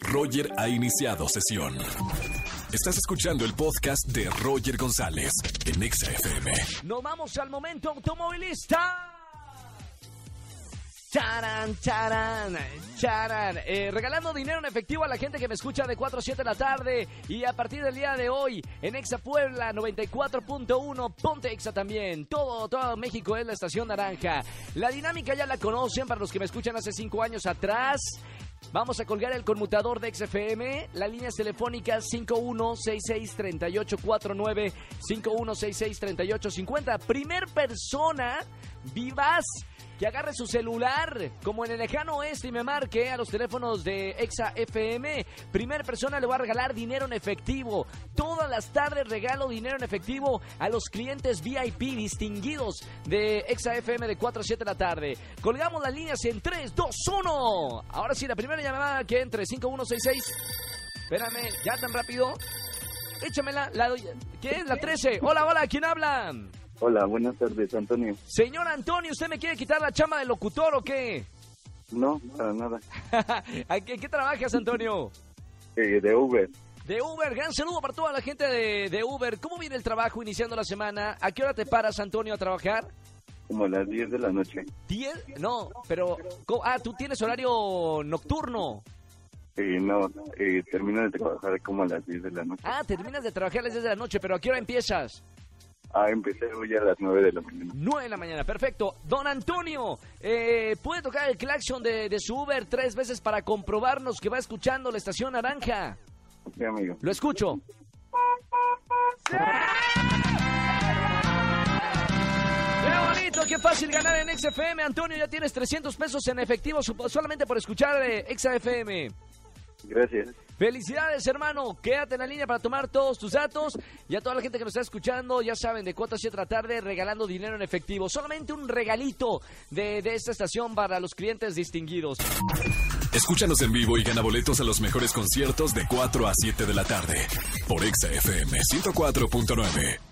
Roger ha iniciado sesión. Estás escuchando el podcast de Roger González en Exa FM. Nos vamos al momento automovilista. Charan, charan, charan. Eh, regalando dinero en efectivo a la gente que me escucha de 4 a 7 de la tarde. Y a partir del día de hoy, en Exa Puebla 94.1, Ponte Exa también. Todo, todo México es la estación naranja. La dinámica ya la conocen para los que me escuchan hace 5 años atrás. Vamos a colgar el conmutador de XFM, las líneas telefónicas 51663849, 51663850. Primer persona vivaz que agarre su celular, como en el lejano oeste, y me marque a los teléfonos de Exa FM. Primer persona le va a regalar dinero en efectivo. Las tardes regalo dinero en efectivo a los clientes VIP distinguidos de Exa FM de 4 a 7 de la tarde. Colgamos las líneas en 3, 2, 1. Ahora sí, la primera llamada que entre 5166. Espérame, ya tan rápido. Échamela. La, ¿Qué es? La 13. Hola, hola, ¿quién habla? Hola, buenas tardes, Antonio. Señor Antonio, ¿usted me quiere quitar la chama de locutor o qué? No, para nada. ¿En qué, qué trabajas, Antonio? Eh, de Uber. De Uber, gran saludo para toda la gente de, de Uber. ¿Cómo viene el trabajo iniciando la semana? ¿A qué hora te paras, Antonio, a trabajar? Como a las 10 de la noche. ¿10? No, pero... Ah, tú tienes horario nocturno. Eh, no, eh, termino de trabajar como a las 10 de la noche. Ah, terminas de trabajar a las 10 de la noche, pero ¿a qué hora empiezas? Ah, empecé hoy a las 9 de la mañana. 9 de la mañana, perfecto. Don Antonio, eh, ¿puede tocar el claxon de, de su Uber tres veces para comprobarnos que va escuchando la estación naranja? Sí, amigo. Lo escucho. ¡Qué bonito! ¡Qué fácil ganar en XFM! Antonio, ya tienes 300 pesos en efectivo so- solamente por escuchar eh, XFM. Gracias. Felicidades, hermano. Quédate en la línea para tomar todos tus datos. Y a toda la gente que nos está escuchando, ya saben, de 4 a 7 de la tarde, regalando dinero en efectivo. Solamente un regalito de, de esta estación para los clientes distinguidos. Escúchanos en vivo y gana boletos a los mejores conciertos de 4 a 7 de la tarde por Exa FM 104.9.